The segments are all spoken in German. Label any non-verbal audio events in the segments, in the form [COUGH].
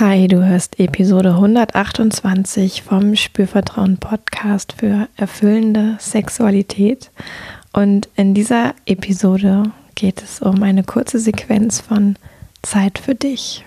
Hi, du hörst Episode 128 vom Spürvertrauen Podcast für erfüllende Sexualität. Und in dieser Episode geht es um eine kurze Sequenz von Zeit für dich.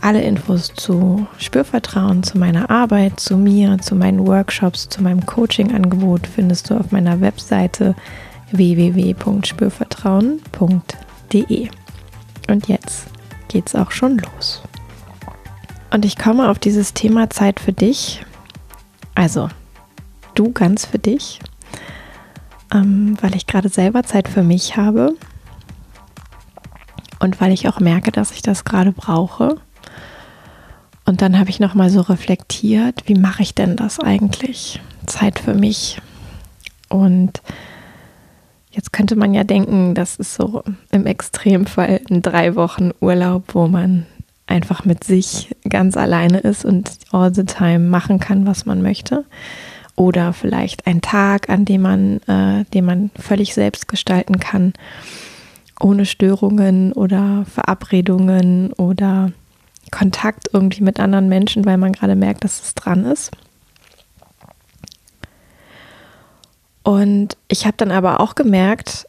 Alle Infos zu Spürvertrauen, zu meiner Arbeit, zu mir, zu meinen Workshops, zu meinem Coaching-Angebot findest du auf meiner Webseite www.spürvertrauen.de. Und jetzt geht's auch schon los. Und ich komme auf dieses Thema Zeit für dich, also du ganz für dich, ähm, weil ich gerade selber Zeit für mich habe und weil ich auch merke, dass ich das gerade brauche und dann habe ich noch mal so reflektiert, wie mache ich denn das eigentlich? Zeit für mich. Und jetzt könnte man ja denken, das ist so im Extremfall ein drei Wochen Urlaub, wo man einfach mit sich ganz alleine ist und all the time machen kann, was man möchte. Oder vielleicht ein Tag, an dem man, äh, den man völlig selbst gestalten kann, ohne Störungen oder Verabredungen oder Kontakt irgendwie mit anderen Menschen, weil man gerade merkt, dass es dran ist. Und ich habe dann aber auch gemerkt,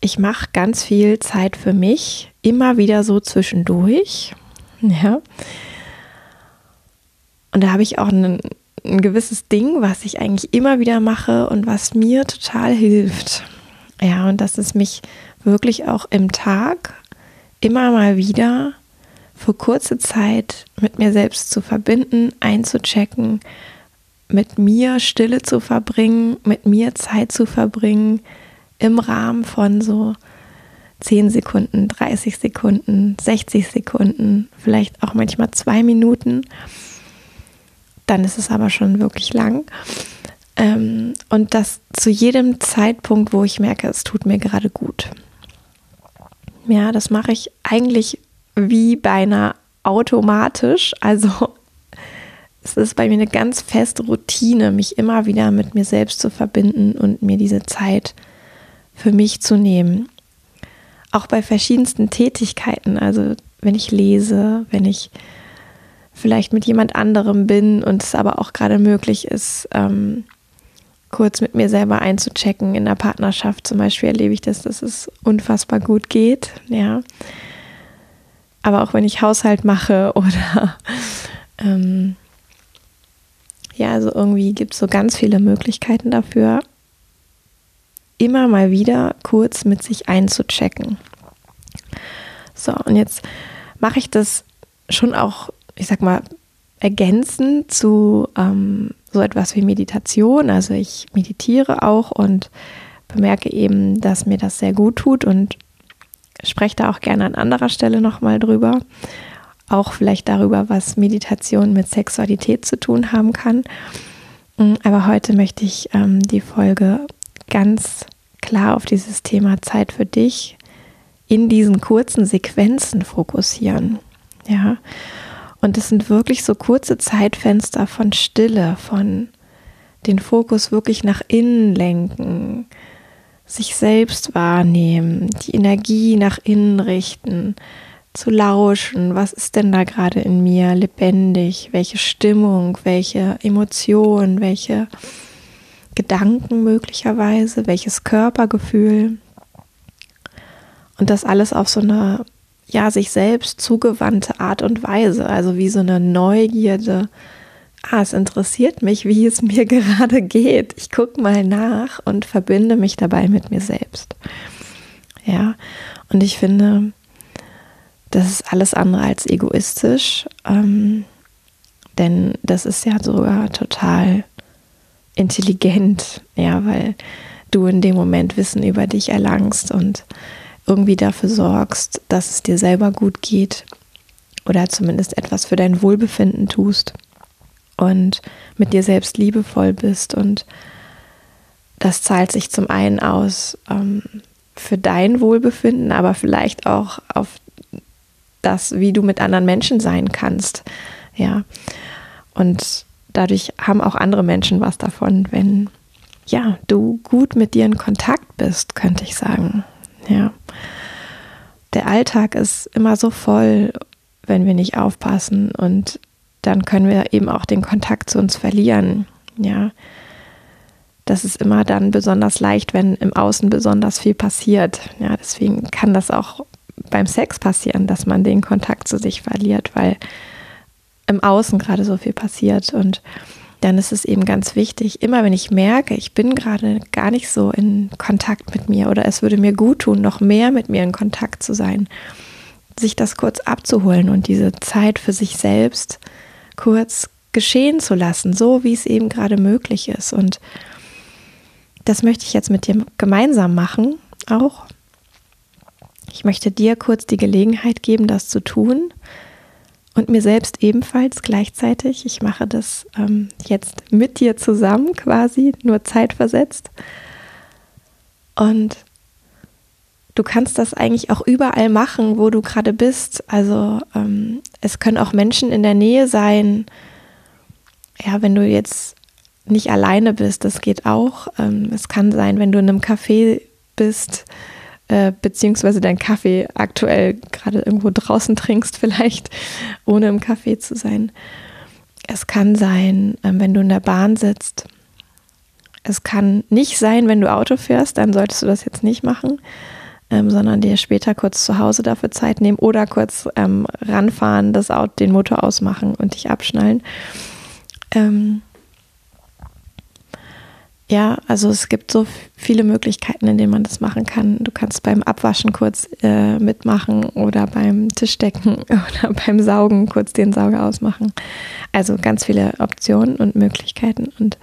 ich mache ganz viel Zeit für mich, immer wieder so zwischendurch. [LAUGHS] Ja. Und da habe ich auch ein, ein gewisses Ding, was ich eigentlich immer wieder mache und was mir total hilft. Ja, und das ist mich wirklich auch im Tag immer mal wieder für kurze Zeit mit mir selbst zu verbinden, einzuchecken, mit mir Stille zu verbringen, mit mir Zeit zu verbringen, im Rahmen von so 10 Sekunden, 30 Sekunden, 60 Sekunden, vielleicht auch manchmal zwei Minuten. Dann ist es aber schon wirklich lang. Ähm, und das zu jedem Zeitpunkt, wo ich merke, es tut mir gerade gut. Ja, das mache ich eigentlich wie beinahe automatisch. Also [LAUGHS] es ist bei mir eine ganz feste Routine, mich immer wieder mit mir selbst zu verbinden und mir diese Zeit für mich zu nehmen. Auch bei verschiedensten Tätigkeiten, also wenn ich lese, wenn ich vielleicht mit jemand anderem bin und es aber auch gerade möglich ist, ähm, kurz mit mir selber einzuchecken. In der Partnerschaft zum Beispiel erlebe ich das, dass es unfassbar gut geht. Ja, aber auch wenn ich Haushalt mache [LAUGHS] oder ähm, ja, also irgendwie gibt es so ganz viele Möglichkeiten dafür, immer mal wieder kurz mit sich einzuchecken. So, und jetzt mache ich das schon auch, ich sag mal, ergänzend zu ähm, so etwas wie Meditation. Also ich meditiere auch und bemerke eben, dass mir das sehr gut tut und spreche da auch gerne an anderer Stelle nochmal drüber. Auch vielleicht darüber, was Meditation mit Sexualität zu tun haben kann. Mm, aber heute möchte ich ähm, die Folge ganz klar auf dieses Thema Zeit für dich in diesen kurzen Sequenzen fokussieren. Ja. Und es sind wirklich so kurze Zeitfenster von Stille, von den Fokus wirklich nach innen lenken, sich selbst wahrnehmen, die Energie nach innen richten, zu lauschen, was ist denn da gerade in mir lebendig, welche Stimmung, welche Emotion, welche Gedanken möglicherweise, welches Körpergefühl. Und das alles auf so eine, ja, sich selbst zugewandte Art und Weise, also wie so eine Neugierde, ah, es interessiert mich, wie es mir [LAUGHS] gerade geht. Ich gucke mal nach und verbinde mich dabei mit mir selbst. Ja, und ich finde, das ist alles andere als egoistisch, ähm, denn das ist ja sogar total intelligent, ja, weil du in dem Moment Wissen über dich erlangst und irgendwie dafür sorgst, dass es dir selber gut geht oder zumindest etwas für dein Wohlbefinden tust und mit dir selbst liebevoll bist. Und das zahlt sich zum einen aus ähm, für dein Wohlbefinden, aber vielleicht auch auf das, wie du mit anderen Menschen sein kannst. Ja. Und dadurch haben auch andere Menschen was davon, wenn ja, du gut mit dir in Kontakt bist, könnte ich sagen. Ja. Der Alltag ist immer so voll, wenn wir nicht aufpassen und dann können wir eben auch den Kontakt zu uns verlieren. Ja. Das ist immer dann besonders leicht, wenn im Außen besonders viel passiert. Ja, deswegen kann das auch beim Sex passieren, dass man den Kontakt zu sich verliert, weil im Außen gerade so viel passiert. Und dann ist es eben ganz wichtig, immer wenn ich merke, ich bin gerade gar nicht so in Kontakt mit mir oder es würde mir gut tun, noch mehr mit mir in Kontakt zu sein, sich das kurz abzuholen und diese Zeit für sich selbst kurz geschehen zu lassen, so wie es eben gerade möglich ist. Und das möchte ich jetzt mit dir gemeinsam machen, auch. Ich möchte dir kurz die Gelegenheit geben, das zu tun und mir selbst ebenfalls gleichzeitig. Ich mache das ähm, jetzt mit dir zusammen quasi, nur zeitversetzt. Und du kannst das eigentlich auch überall machen, wo du gerade bist. Also ähm, es können auch Menschen in der Nähe sein. Ja, wenn du jetzt nicht alleine bist, das geht auch. Ähm, es kann sein, wenn du in einem Café bist, äh, beziehungsweise deinen Kaffee aktuell gerade irgendwo draußen trinkst, [LAUGHS] vielleicht, ohne im Café zu sein. Es kann sein, äh, wenn du in der Bahn sitzt. Es kann nicht sein, wenn du Auto fährst, dann solltest du das jetzt nicht machen, ähm, sondern dir später kurz zu Hause dafür Zeit nehmen oder kurz ähm, ranfahren, das Auto, den Motor ausmachen und dich abschnallen. Ähm, ja, also es gibt so viele Möglichkeiten, in denen man das machen kann. Du kannst beim Abwaschen kurz äh, mitmachen oder beim Tischdecken [LAUGHS] oder beim Saugen kurz den Sauger ausmachen. Also ganz viele Optionen und Möglichkeiten. Und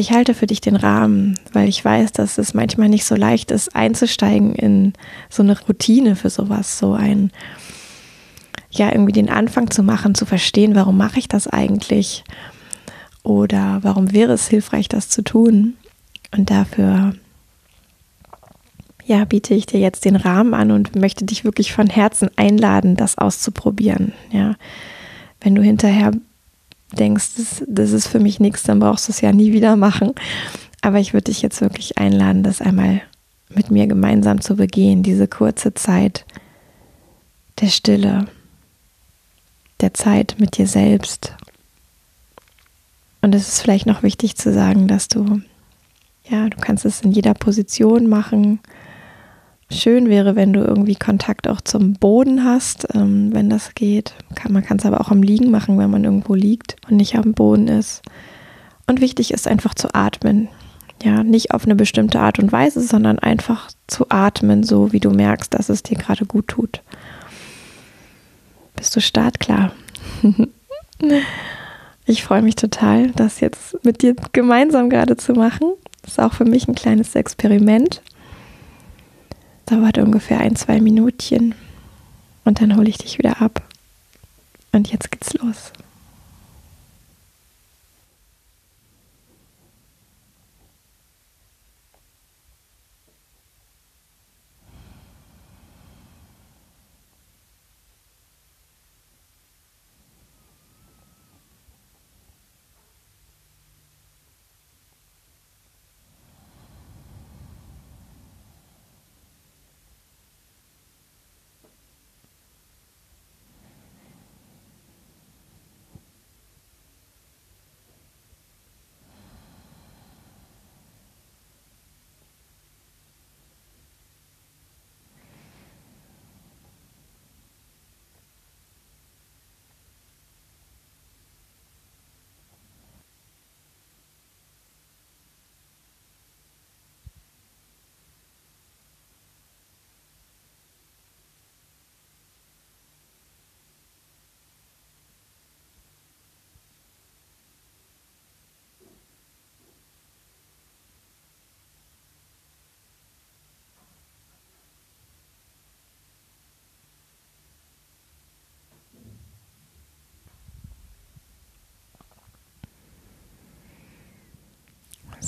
ich halte für dich den Rahmen, weil ich weiß, dass es manchmal nicht so leicht ist, einzusteigen in so eine Routine für sowas, so ein, ja, irgendwie den Anfang zu machen, zu verstehen, warum mache ich das eigentlich? Oder warum wäre es hilfreich, das zu tun? Und dafür ja, biete ich dir jetzt den Rahmen an und möchte dich wirklich von Herzen einladen, das auszuprobieren. Ja, wenn du hinterher denkst, das, das ist für mich nichts, dann brauchst du es ja nie wieder machen. Aber ich würde dich jetzt wirklich einladen, das einmal mit mir gemeinsam zu begehen, diese kurze Zeit der Stille, der Zeit mit dir selbst und es ist vielleicht noch wichtig zu sagen, dass du, ja, du kannst es in jeder Position machen. Schön wäre, wenn du irgendwie Kontakt auch zum Boden hast, ähm, wenn das geht. Kann, man kann es aber auch am Liegen machen, wenn man irgendwo liegt und nicht am Boden ist. Und wichtig ist einfach zu atmen. Ja, nicht auf eine bestimmte Art und Weise, sondern einfach zu atmen, so wie du merkst, dass es dir gerade gut tut. Bist du startklar? [LAUGHS] Ich freue mich total, das jetzt mit dir gemeinsam gerade zu machen. Das ist auch für mich ein kleines Experiment. Dauert ungefähr ein, zwei Minütchen und dann hole ich dich wieder ab. Und jetzt geht's los.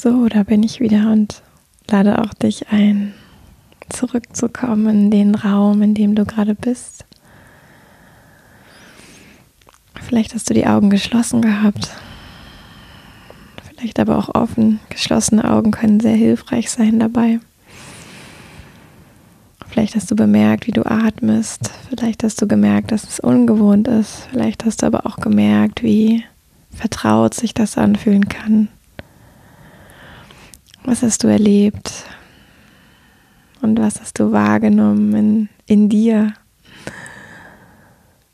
So, da bin ich wieder und lade auch dich ein, zurückzukommen in den Raum, in dem du gerade bist. Vielleicht hast du die Augen geschlossen gehabt. Vielleicht aber auch offen. Geschlossene Augen können sehr hilfreich sein dabei. Vielleicht hast du bemerkt, wie du atmest. Vielleicht hast du gemerkt, dass es ungewohnt ist. Vielleicht hast du aber auch gemerkt, wie vertraut sich das anfühlen kann. Was hast du erlebt? Und was hast du wahrgenommen in, in dir?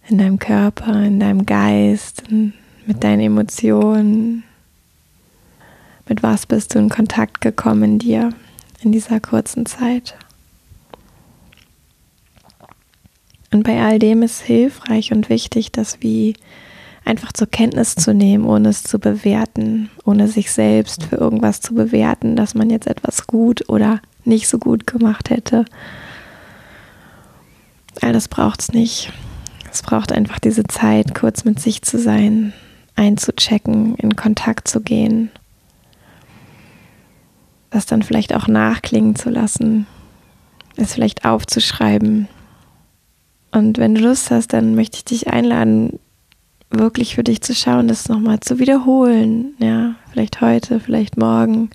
In deinem Körper, in deinem Geist, in, mit deinen Emotionen? Mit was bist du in Kontakt gekommen in dir in dieser kurzen Zeit? Und bei all dem ist hilfreich und wichtig, dass wir einfach zur Kenntnis zu nehmen, ohne es zu bewerten, ohne sich selbst für irgendwas zu bewerten, dass man jetzt etwas gut oder nicht so gut gemacht hätte. All das braucht es nicht. Es braucht einfach diese Zeit, kurz mit sich zu sein, einzuchecken, in Kontakt zu gehen, das dann vielleicht auch nachklingen zu lassen, es vielleicht aufzuschreiben. Und wenn du Lust hast, dann möchte ich dich einladen, wirklich für dich zu schauen, das nochmal zu wiederholen. Ja, vielleicht heute, vielleicht morgen.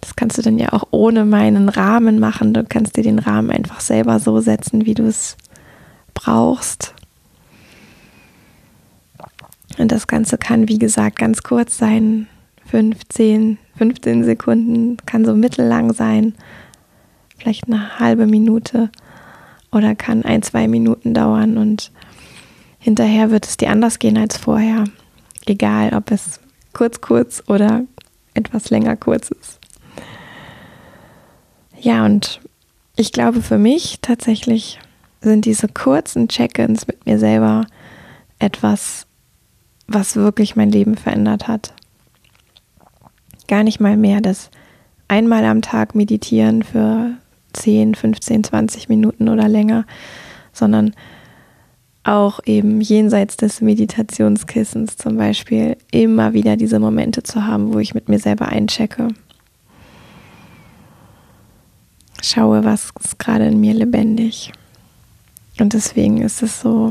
Das kannst du dann ja auch ohne meinen Rahmen machen. Du kannst dir den Rahmen einfach selber so setzen, wie du es brauchst. Und das Ganze kann, wie gesagt, ganz kurz sein. 15, 15 Sekunden, kann so mittellang sein. Vielleicht eine halbe Minute oder kann ein, zwei Minuten dauern und hinterher wird es dir anders gehen als vorher. Egal, ob es kurz, kurz oder etwas länger kurz ist. Ja, und ich glaube für mich tatsächlich sind diese kurzen Check-ins mit mir selber etwas, was wirklich mein Leben verändert hat. Gar nicht mal mehr das einmal am Tag meditieren für 10, 15, 20 Minuten oder länger, sondern auch eben jenseits des Meditationskissens zum Beispiel immer wieder diese Momente zu haben, wo ich mit mir selber einchecke. Schaue, was ist gerade in mir lebendig. Und deswegen ist es so,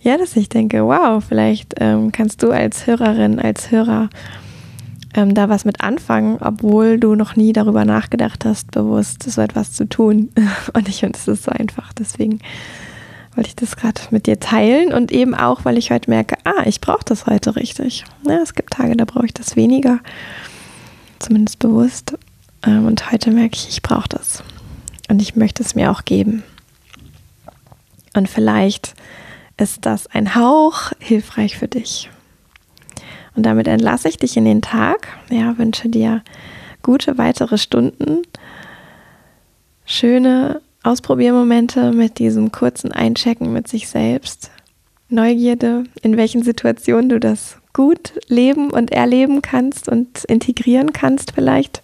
ja, dass ich denke, wow, vielleicht ähm, kannst du als Hörerin, als Hörer ähm, da was mit anfangen, obwohl du noch nie darüber nachgedacht hast, bewusst so etwas zu tun. [LAUGHS] Und ich finde, es ist so einfach. Deswegen wollte ich das gerade mit dir teilen und eben auch, weil ich heute merke, ah, ich brauche das heute richtig. Ja, es gibt Tage, da brauche ich das weniger, zumindest bewusst. Ähm, und heute merke ich, ich brauche das. Und ich möchte es mir auch geben. Und vielleicht ist das ein Hauch hilfreich für dich. Und damit entlasse ich dich in den Tag. Ja, wünsche dir gute weitere Stunden, schöne Ausprobiermomente mit diesem kurzen Einchecken mit sich selbst. Neugierde, in welchen Situationen du das gut leben und erleben kannst und integrieren kannst vielleicht.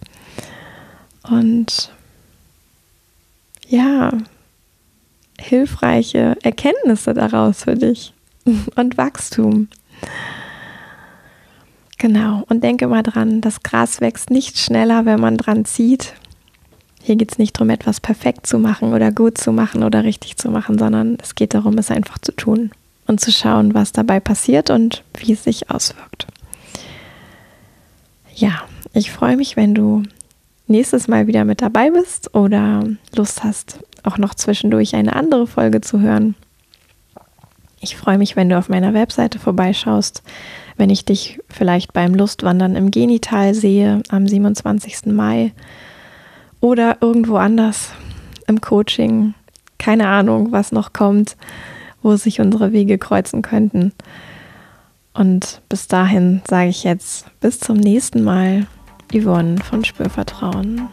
Und ja, hilfreiche Erkenntnisse daraus für dich [LAUGHS] und Wachstum. Genau, und denke mal dran, das Gras wächst nicht schneller, wenn man dran zieht. Hier geht es nicht darum, etwas perfekt zu machen oder gut zu machen oder richtig zu machen, sondern es geht darum, es einfach zu tun und zu schauen, was dabei passiert und wie es sich auswirkt. Ja, ich freue mich, wenn du nächstes Mal wieder mit dabei bist oder Lust hast, auch noch zwischendurch eine andere Folge zu hören. Ich freue mich, wenn du auf meiner Webseite vorbeischaust wenn ich dich vielleicht beim Lustwandern im Genital sehe am 27. Mai oder irgendwo anders im Coaching. Keine Ahnung, was noch kommt, wo sich unsere Wege kreuzen könnten. Und bis dahin sage ich jetzt bis zum nächsten Mal, Yvonne von Spürvertrauen.